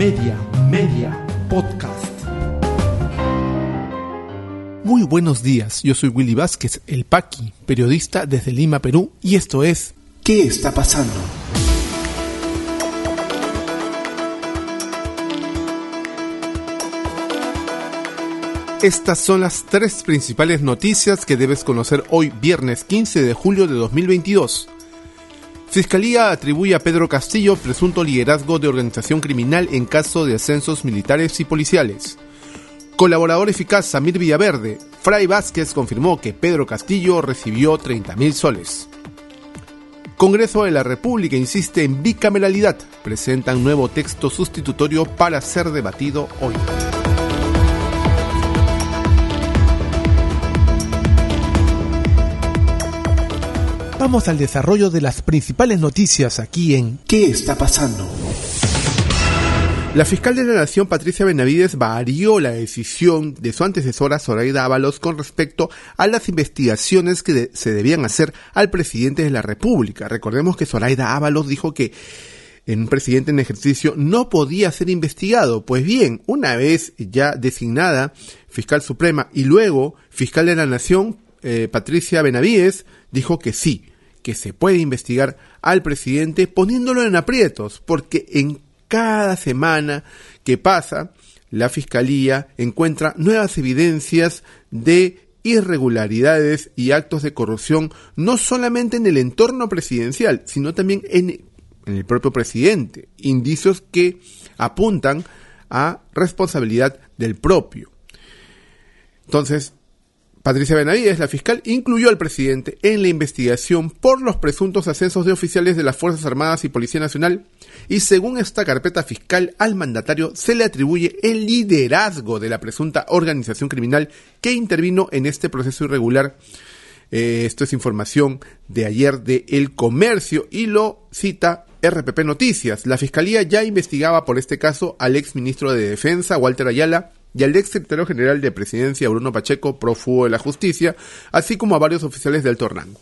Media, Media, Podcast. Muy buenos días, yo soy Willy Vázquez, el Paqui, periodista desde Lima, Perú, y esto es ¿Qué está pasando? Estas son las tres principales noticias que debes conocer hoy, viernes 15 de julio de 2022. Fiscalía atribuye a Pedro Castillo presunto liderazgo de organización criminal en caso de ascensos militares y policiales. Colaborador eficaz Samir Villaverde, Fray Vázquez confirmó que Pedro Castillo recibió 30.000 soles. Congreso de la República insiste en bicameralidad, presentan nuevo texto sustitutorio para ser debatido hoy. Vamos al desarrollo de las principales noticias aquí en ¿Qué está pasando? La fiscal de la Nación, Patricia Benavides, varió la decisión de su antecesora Zoraida Ábalos con respecto a las investigaciones que se debían hacer al presidente de la República. Recordemos que Zoraida Ábalos dijo que en un presidente en ejercicio no podía ser investigado. Pues bien, una vez ya designada fiscal suprema y luego fiscal de la Nación, eh, Patricia Benavides, dijo que sí, que se puede investigar al presidente poniéndolo en aprietos, porque en cada semana que pasa, la Fiscalía encuentra nuevas evidencias de irregularidades y actos de corrupción, no solamente en el entorno presidencial, sino también en, el propio presidente, indicios que apuntan a responsabilidad del propio. Entonces, Patricia Benavides, la fiscal, incluyó al presidente en la investigación por los presuntos ascensos de oficiales de las Fuerzas Armadas y Policía Nacional y según esta carpeta fiscal al mandatario se le atribuye el liderazgo de la presunta organización criminal que intervino en este proceso irregular. Eh, esto es información de ayer de El Comercio y lo cita RPP Noticias. La Fiscalía ya investigaba por este caso al ex ministro de Defensa, Walter Ayala, y al ex secretario general de Presidencia, Bruno Pacheco, prófugo de la justicia, así como a varios oficiales de alto rango.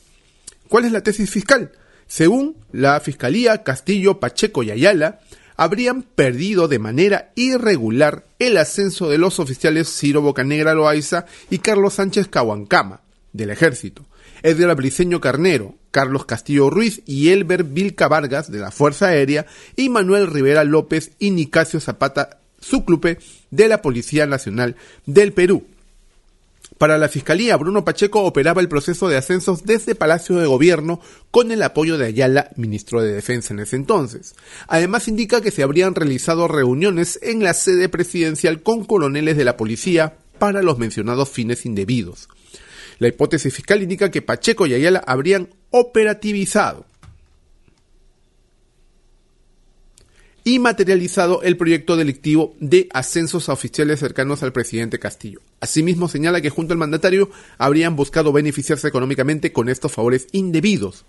¿Cuál es la tesis fiscal? Según la Fiscalía, Castillo, Pacheco y Ayala habrían perdido de manera irregular el ascenso de los oficiales Ciro Bocanegra Loaiza y Carlos Sánchez Cahuancama, del Ejército, Edgar Briceño Carnero, Carlos Castillo Ruiz y Elber Vilca Vargas, de la Fuerza Aérea, y Manuel Rivera López y Nicasio Zapata Súclupe, de la Policía Nacional del Perú. Para la Fiscalía, Bruno Pacheco operaba el proceso de ascensos desde Palacio de Gobierno con el apoyo de Ayala, ministro de Defensa en ese entonces. Además indica que se habrían realizado reuniones en la sede presidencial con coroneles de la policía para los mencionados fines indebidos. La hipótesis fiscal indica que Pacheco y Ayala habrían operativizado y materializado el proyecto delictivo de ascensos a oficiales cercanos al presidente Castillo. Asimismo, señala que junto al mandatario habrían buscado beneficiarse económicamente con estos favores indebidos.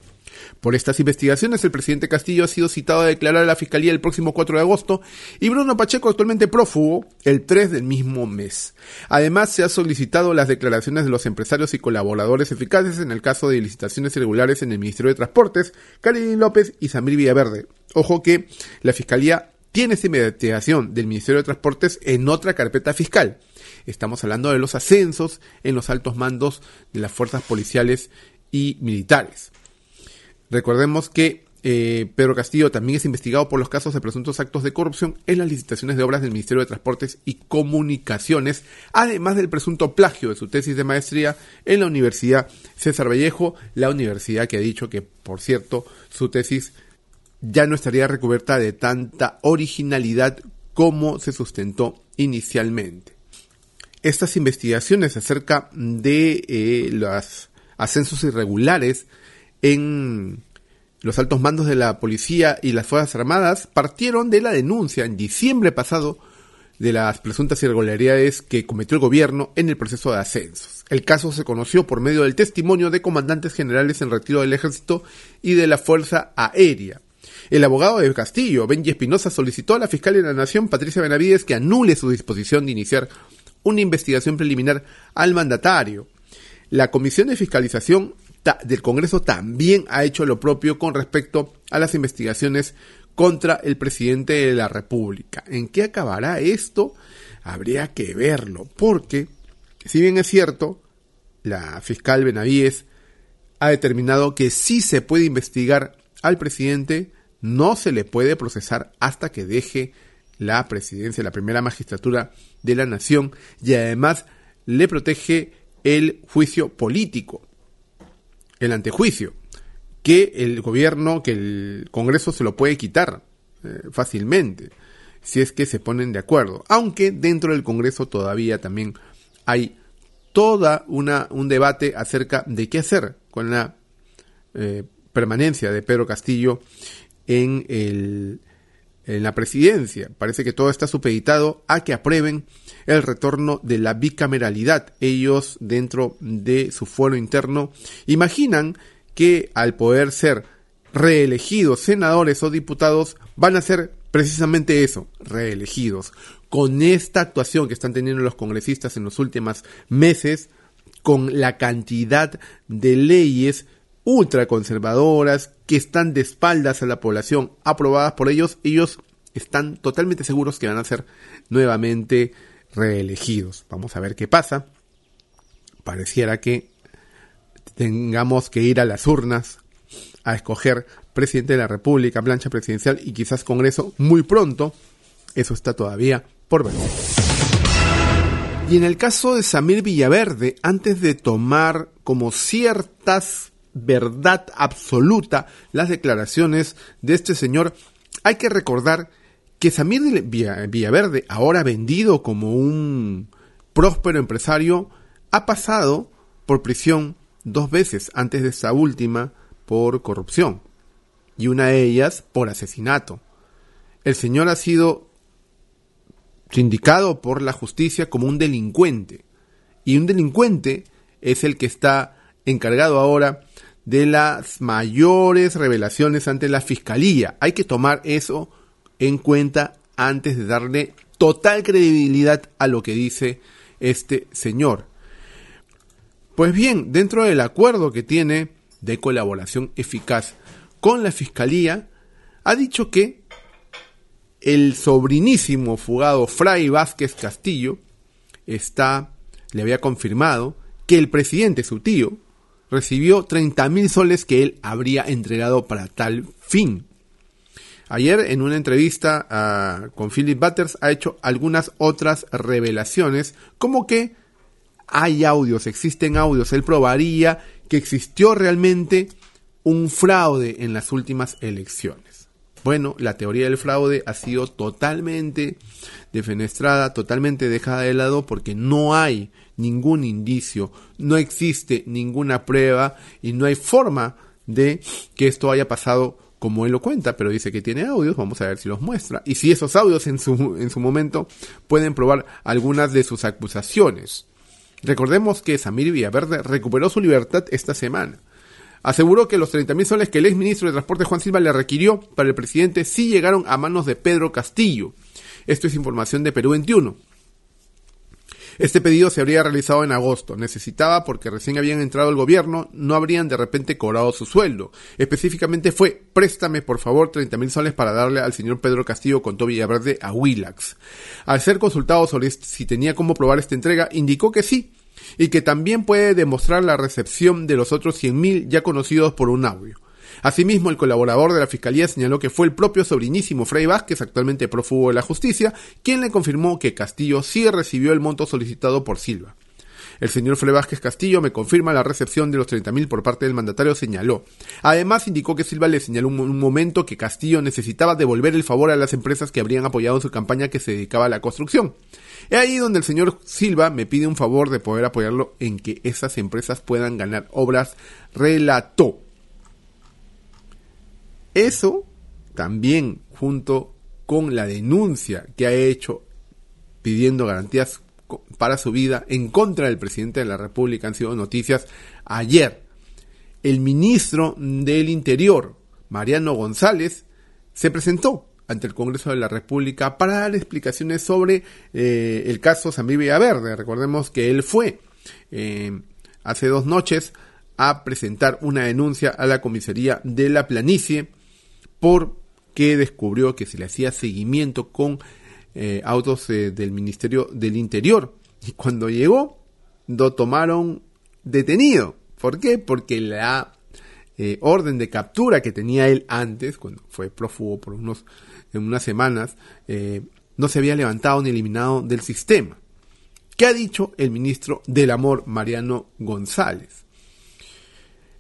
Por estas investigaciones, el presidente Castillo ha sido citado a declarar a la Fiscalía el próximo 4 de agosto y Bruno Pacheco, actualmente prófugo, el 3 del mismo mes. Además, se ha solicitado las declaraciones de los empresarios y colaboradores eficaces en el caso de licitaciones irregulares en el Ministerio de Transportes, Karin López y Samir Villaverde. Ojo que la Fiscalía tiene esta investigación del Ministerio de Transportes en otra carpeta fiscal. Estamos hablando de los ascensos en los altos mandos de las fuerzas policiales y militares. Recordemos que eh, Pedro Castillo también es investigado por los casos de presuntos actos de corrupción en las licitaciones de obras del Ministerio de Transportes y Comunicaciones, además del presunto plagio de su tesis de maestría en la Universidad César Vallejo, la universidad que ha dicho que, por cierto, su tesis ya no estaría recubierta de tanta originalidad como se sustentó inicialmente. Estas investigaciones acerca de eh, los ascensos irregulares en los altos mandos de la policía y las Fuerzas Armadas partieron de la denuncia en diciembre pasado de las presuntas irregularidades que cometió el gobierno en el proceso de ascensos. El caso se conoció por medio del testimonio de comandantes generales en retiro del ejército y de la Fuerza Aérea. El abogado de Castillo, Benji Espinosa, solicitó a la fiscal de la Nación, Patricia Benavides, que anule su disposición de iniciar una investigación preliminar al mandatario. La Comisión de Fiscalización del Congreso también ha hecho lo propio con respecto a las investigaciones contra el presidente de la República. ¿En qué acabará esto? Habría que verlo, porque, si bien es cierto, la fiscal Benavides ha determinado que sí se puede investigar al presidente, no se le puede procesar hasta que deje la presidencia, la primera magistratura de la nación y además le protege el juicio político, el antejuicio, que el gobierno, que el Congreso se lo puede quitar eh, fácilmente si es que se ponen de acuerdo, aunque dentro del Congreso todavía también hay toda una un debate acerca de qué hacer con la eh, permanencia de Pedro Castillo en, el, en la presidencia. Parece que todo está supeditado a que aprueben el retorno de la bicameralidad. Ellos, dentro de su fuero interno, imaginan que al poder ser reelegidos senadores o diputados, van a ser precisamente eso, reelegidos. Con esta actuación que están teniendo los congresistas en los últimos meses, con la cantidad de leyes ultraconservadoras que están de espaldas a la población aprobadas por ellos, ellos están totalmente seguros que van a ser nuevamente reelegidos. Vamos a ver qué pasa. Pareciera que tengamos que ir a las urnas a escoger presidente de la República, plancha presidencial y quizás Congreso muy pronto. Eso está todavía por ver. Y en el caso de Samir Villaverde, antes de tomar como ciertas verdad absoluta las declaraciones de este señor, hay que recordar que Samir Villaverde, ahora vendido como un próspero empresario, ha pasado por prisión dos veces antes de esta última por corrupción y una de ellas por asesinato. El señor ha sido sindicado por la justicia como un delincuente. Y un delincuente es el que está encargado ahora de las mayores revelaciones ante la fiscalía. Hay que tomar eso en cuenta antes de darle total credibilidad a lo que dice este señor. Pues bien, dentro del acuerdo que tiene de colaboración eficaz con la fiscalía, ha dicho que el sobrinísimo fugado Fray Vázquez Castillo está, le había confirmado que el presidente, su tío, recibió 30 mil soles que él habría entregado para tal fin. Ayer, en una entrevista ah, con Philip Butters, ha hecho algunas otras revelaciones, como que hay audios, existen audios. Él probaría que existió realmente un fraude en las últimas elecciones. Bueno, la teoría del fraude ha sido totalmente defenestrada, totalmente dejada de lado porque no hay ningún indicio, no existe ninguna prueba y no hay forma de que esto haya pasado como él lo cuenta, pero dice que tiene audios, vamos a ver si los muestra. Y si esos audios en su, en su momento pueden probar algunas de sus acusaciones. Recordemos que Samir Villaverde recuperó su libertad esta semana aseguró que los 30.000 soles que el ex ministro de Transporte Juan Silva le requirió para el presidente sí llegaron a manos de Pedro Castillo. Esto es información de Perú 21. Este pedido se habría realizado en agosto. Necesitaba porque recién habían entrado al gobierno, no habrían de repente cobrado su sueldo. Específicamente fue, préstame por favor 30 mil soles para darle al señor Pedro Castillo con Toby Villaverde a Willax. Al ser consultado sobre si tenía cómo probar esta entrega, indicó que sí, y que también puede demostrar la recepción de los otros 100.000 ya conocidos por un audio. Asimismo, el colaborador de la Fiscalía señaló que fue el propio sobrinísimo Fray Vázquez, actualmente prófugo de la justicia, quien le confirmó que Castillo sí recibió el monto solicitado por Silva. El señor Fray Vázquez Castillo me confirma la recepción de los 30.000 por parte del mandatario, señaló. Además, indicó que Silva le señaló un, momento que Castillo necesitaba devolver el favor a las empresas que habrían apoyado su campaña que se dedicaba a la construcción. Es ahí donde el señor Silva me pide un favor de poder apoyarlo en que esas empresas puedan ganar obras, relató. Eso también junto con la denuncia que ha hecho pidiendo garantías para su vida en contra del presidente de la República han sido noticias ayer. El ministro del Interior, Mariano González, se presentó ante el Congreso de la República para dar explicaciones sobre eh, el caso Samir Verde. Recordemos que él fue eh, hace dos noches a presentar una denuncia a la comisaría de la planicie por que descubrió que se le hacía seguimiento con eh, autos eh, del Ministerio del Interior. Y cuando llegó, lo tomaron detenido. ¿Por qué? Porque la eh, orden de captura que tenía él antes, cuando fue prófugo por unos, en unas semanas, no se había levantado ni eliminado del sistema. ¿Qué ha dicho el ministro del Amor, Mariano González?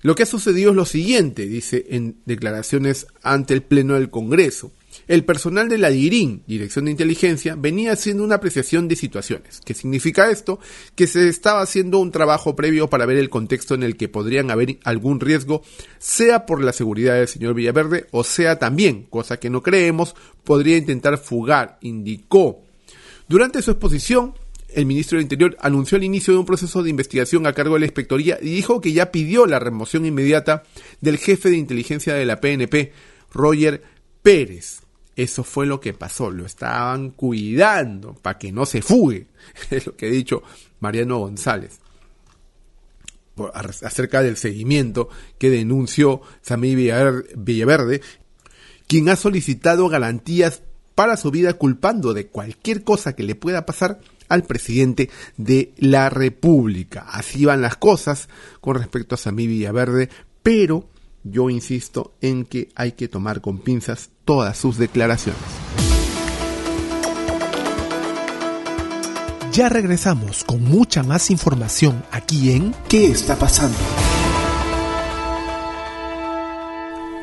Lo que ha sucedido es lo siguiente, dice en declaraciones ante el Pleno del Congreso. El personal de la DIRIN, Dirección de Inteligencia, venía haciendo una apreciación de situaciones. ¿Qué significa esto? Que se estaba haciendo un trabajo previo para ver el contexto en el que podrían haber algún riesgo, sea por la seguridad del señor Villaverde, o sea también, cosa que no creemos, podría intentar fugar, indicó. Durante su exposición, el ministro del Interior anunció el inicio de un proceso de investigación a cargo de la Inspectoría y dijo que ya pidió la remoción inmediata del jefe de inteligencia de la PNP, Roger Pérez. Eso fue lo que pasó, lo estaban cuidando para que no se fugue, es lo que ha dicho Mariano González acerca del seguimiento que denunció Samir Villaverde, quien ha solicitado garantías para su vida culpando de cualquier cosa que le pueda pasar al presidente de la República. Así van las cosas con respecto a Samí Villaverde, pero yo insisto en que hay que tomar con pinzas todas sus declaraciones. Ya regresamos con mucha más información aquí en ¿Qué está pasando?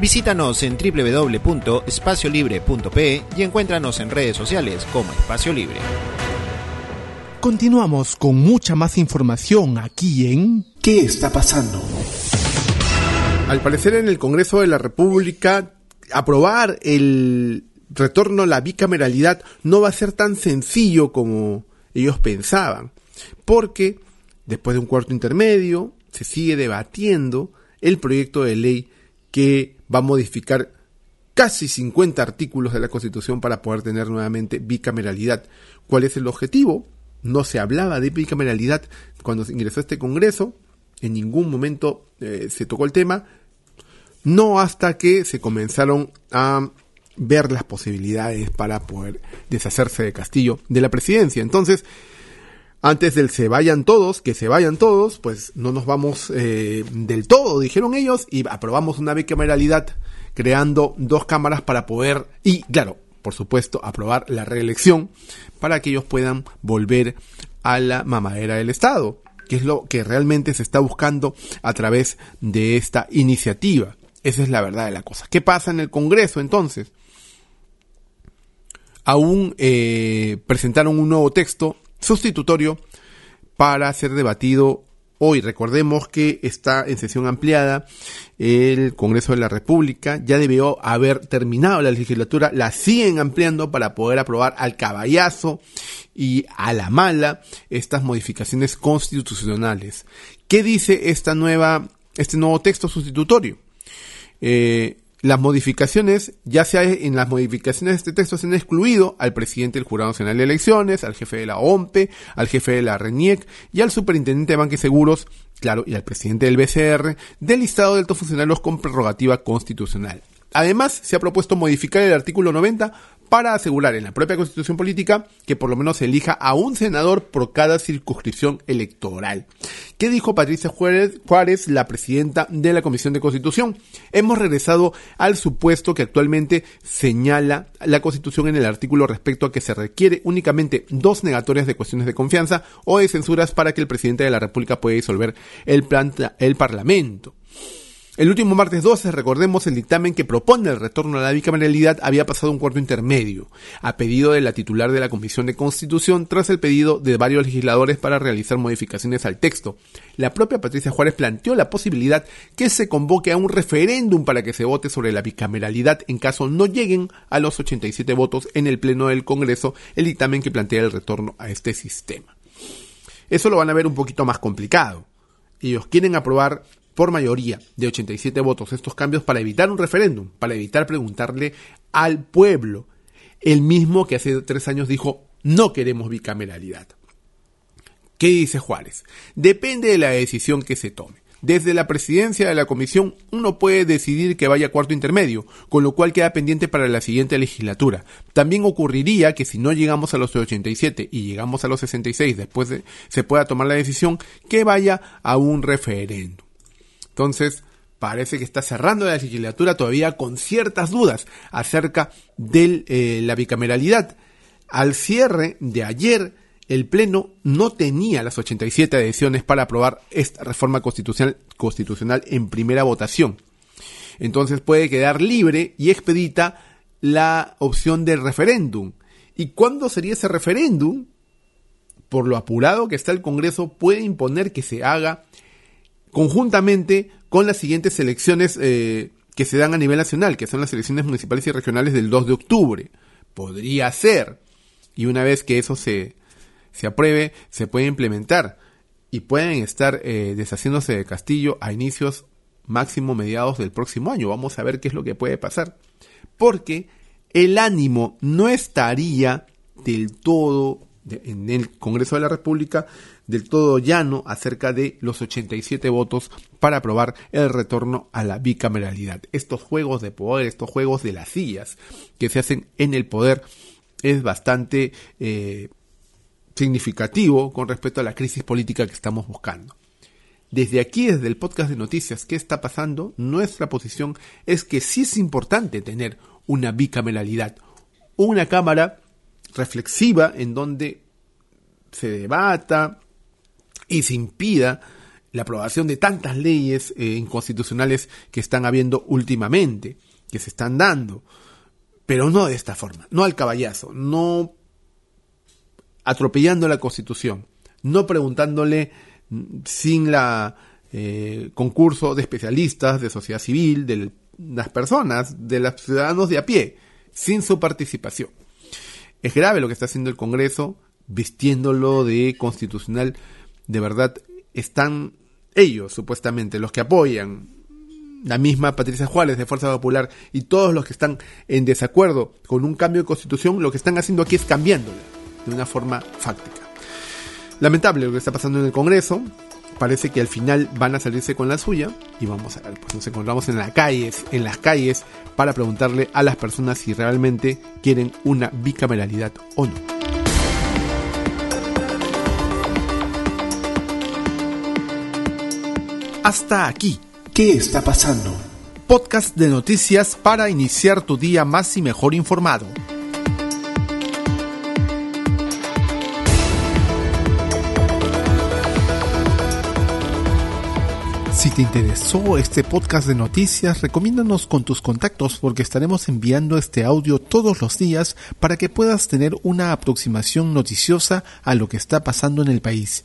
Visítanos en www.espaciolibre.pe y encuéntranos en redes sociales como Espacio Libre. Continuamos con mucha más información aquí en ¿Qué está pasando? Al parecer en el Congreso de la República aprobar el retorno a la bicameralidad no va a ser tan sencillo como ellos pensaban, porque después de un cuarto intermedio se sigue debatiendo el proyecto de ley que va a modificar casi 50 artículos de la Constitución para poder tener nuevamente bicameralidad. ¿Cuál es el objetivo? No se hablaba de bicameralidad cuando se ingresó a este Congreso, en ningún momento eh, se tocó el tema, no hasta que se comenzaron a ver las posibilidades para poder deshacerse de Castillo de la presidencia. Entonces, antes del se vayan todos, que se vayan todos, pues no nos vamos eh, del todo, dijeron ellos, y aprobamos una bicameralidad creando dos cámaras para poder, y claro, por supuesto, aprobar la reelección para que ellos puedan volver a la mamadera del Estado, que es lo que realmente se está buscando a través de esta iniciativa. Esa es la verdad de la cosa. ¿Qué pasa en el Congreso entonces? Aún eh, presentaron un nuevo texto sustitutorio para ser debatido hoy. Recordemos que está en sesión ampliada el Congreso de la República, ya debió haber terminado la legislatura, la siguen ampliando para poder aprobar al caballazo y a la mala estas modificaciones constitucionales. ¿Qué dice esta nueva, este nuevo texto sustitutorio? Eh, las modificaciones, ya sea en las modificaciones de este texto, se han excluido al presidente del Jurado Nacional de Elecciones, al jefe de la OMPE, al jefe de la RENIEC y al superintendente de Banques Seguros, claro, y al presidente del BCR, del listado de altos funcionarios con prerrogativa constitucional. Además, se ha propuesto modificar el artículo 90 para asegurar en la propia constitución política que por lo menos se elija a un senador por cada circunscripción electoral. ¿Qué dijo Patricia Juárez, la presidenta de la Comisión de Constitución? Hemos regresado al supuesto que actualmente señala la Constitución en el artículo respecto a que se requiere únicamente dos negatorias de cuestiones de confianza o de censuras para que el presidente de la República pueda disolver el, el Parlamento. El último martes 12, recordemos, el dictamen que propone el retorno a la bicameralidad había pasado un cuarto intermedio, a pedido de la titular de la Comisión de Constitución, tras el pedido de varios legisladores para realizar modificaciones al texto. La propia Patricia Juárez planteó la posibilidad que se convoque a un referéndum para que se vote sobre la bicameralidad en caso no lleguen a los 87 votos en el Pleno del Congreso el dictamen que plantea el retorno a este sistema. Eso lo van a ver un poquito más complicado. Ellos quieren aprobar por mayoría de 87 votos estos cambios para evitar un referéndum, para evitar preguntarle al pueblo, el mismo que hace tres años dijo no queremos bicameralidad. ¿Qué dice Juárez? Depende de la decisión que se tome. Desde la presidencia de la comisión uno puede decidir que vaya cuarto intermedio, con lo cual queda pendiente para la siguiente legislatura. También ocurriría que si no llegamos a los 87 y llegamos a los 66 después de, se pueda tomar la decisión que vaya a un referéndum. Entonces, parece que está cerrando la legislatura todavía con ciertas dudas acerca de eh, la bicameralidad. Al cierre de ayer, el Pleno no tenía las 87 adhesiones para aprobar esta reforma constitucional, constitucional en primera votación. Entonces puede quedar libre y expedita la opción del referéndum. ¿Y cuándo sería ese referéndum? Por lo apurado que está el Congreso, puede imponer que se haga conjuntamente con las siguientes elecciones eh, que se dan a nivel nacional, que son las elecciones municipales y regionales del 2 de octubre. Podría ser. Y una vez que eso se, se apruebe, se puede implementar. Y pueden estar eh, deshaciéndose de Castillo a inicios máximo mediados del próximo año. Vamos a ver qué es lo que puede pasar. Porque el ánimo no estaría del todo en el Congreso de la República del todo llano acerca de los 87 votos para aprobar el retorno a la bicameralidad. Estos juegos de poder, estos juegos de las sillas que se hacen en el poder es bastante eh, significativo con respecto a la crisis política que estamos buscando. Desde aquí, desde el podcast de noticias, ¿qué está pasando? Nuestra posición es que sí es importante tener una bicameralidad, una cámara reflexiva en donde se debata y se impida la aprobación de tantas leyes eh, inconstitucionales que están habiendo últimamente, que se están dando, pero no de esta forma, no al caballazo, no atropellando la constitución, no preguntándole sin la eh, concurso de especialistas, de sociedad civil, de las personas, de los ciudadanos de a pie, sin su participación. Es grave lo que está haciendo el Congreso, vistiéndolo de constitucional. De verdad, están ellos, supuestamente, los que apoyan la misma Patricia Juárez de Fuerza Popular y todos los que están en desacuerdo con un cambio de constitución, lo que están haciendo aquí es cambiándola de una forma fáctica. Lamentable lo que está pasando en el Congreso, parece que al final van a salirse con la suya y vamos a ver, pues nos encontramos en las calles, en las calles para preguntarle a las personas si realmente quieren una bicameralidad o no. Hasta aquí, ¿qué está pasando? Podcast de noticias para iniciar tu día más y mejor informado. Si te interesó este podcast de noticias, recomiéndanos con tus contactos porque estaremos enviando este audio todos los días para que puedas tener una aproximación noticiosa a lo que está pasando en el país.